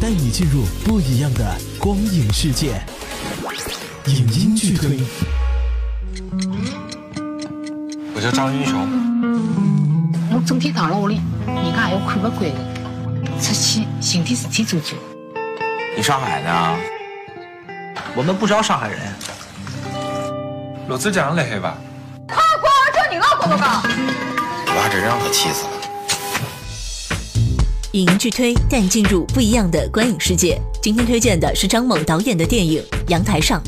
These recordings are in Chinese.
带你进入不一样的光影世界。影音剧推，我叫张英雄。我整天躺牢里，人家又看不惯的，出去寻点事体做做。你上海的？我们不招上海人。陆子江来吧？快过这你老公公讲。把这让他气死了。影剧推带你进入不一样的观影世界。今天推荐的是张猛导演的电影《阳台上》。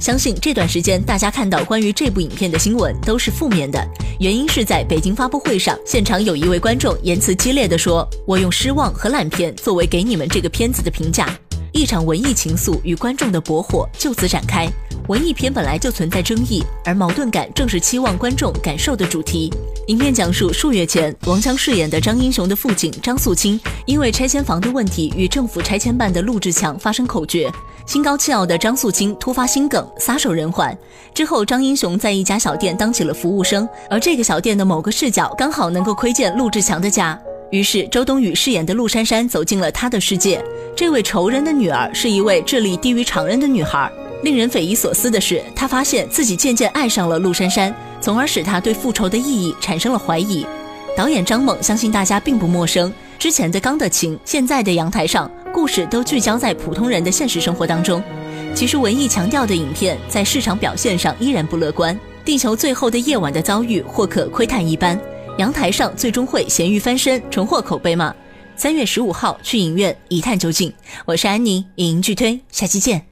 相信这段时间大家看到关于这部影片的新闻都是负面的，原因是在北京发布会上，现场有一位观众言辞激烈的说：“我用失望和烂片作为给你们这个片子的评价。”一场文艺情愫与观众的搏火就此展开。文艺片本来就存在争议，而矛盾感正是期望观众感受的主题。影片讲述数月前，王强饰演的张英雄的父亲张素清，因为拆迁房的问题与政府拆迁办的陆志强发生口角。心高气傲的张素清突发心梗，撒手人寰。之后，张英雄在一家小店当起了服务生，而这个小店的某个视角刚好能够窥见陆志强的家。于是，周冬雨饰演的陆珊珊走进了他的世界。这位仇人的女儿是一位智力低于常人的女孩。令人匪夷所思的是，他发现自己渐渐爱上了陆珊珊，从而使他对复仇的意义产生了怀疑。导演张猛相信大家并不陌生，之前的《钢的琴》，现在的《阳台上》，故事都聚焦在普通人的现实生活当中。其实文艺强调的影片，在市场表现上依然不乐观。地球最后的夜晚的遭遇或可窥探一斑，《阳台上》最终会咸鱼翻身，重获口碑吗？三月十五号去影院一探究竟。我是安妮，影音剧推，下期见。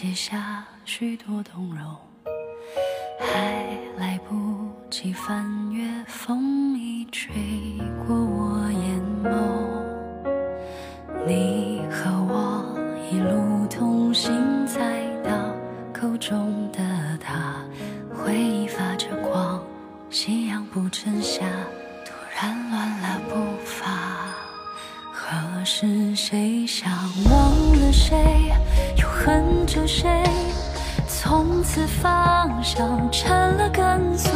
写下许多动容，还来不及翻阅，风已吹过我眼眸。你和我一路同行，再到口中的他，回忆发着光，夕阳不沉下，突然乱了步伐。何是谁想忘，恨着谁？从此方向成了跟随，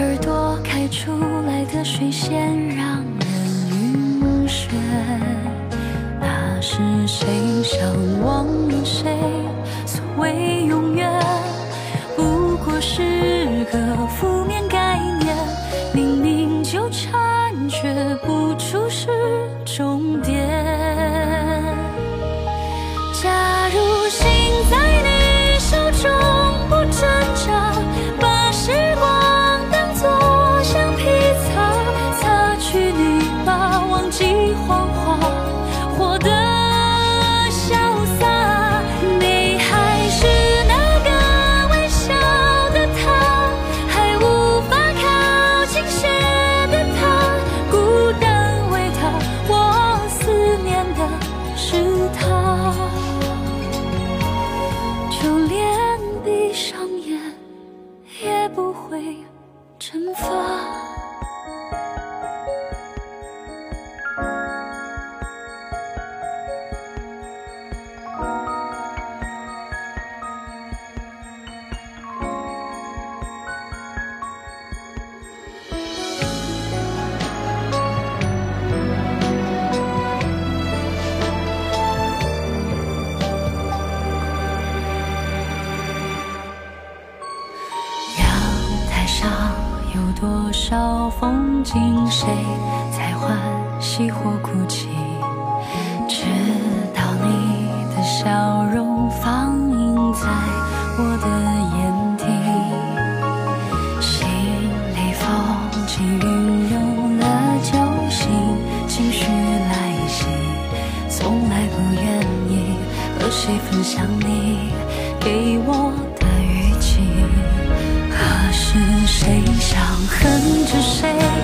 耳朵开出来的水仙让人晕眩。那是谁想忘了谁？所谓永远，不过是个负面概念，明明纠缠却不出是他，多少风景，谁在欢喜或哭泣？谁想恨着谁？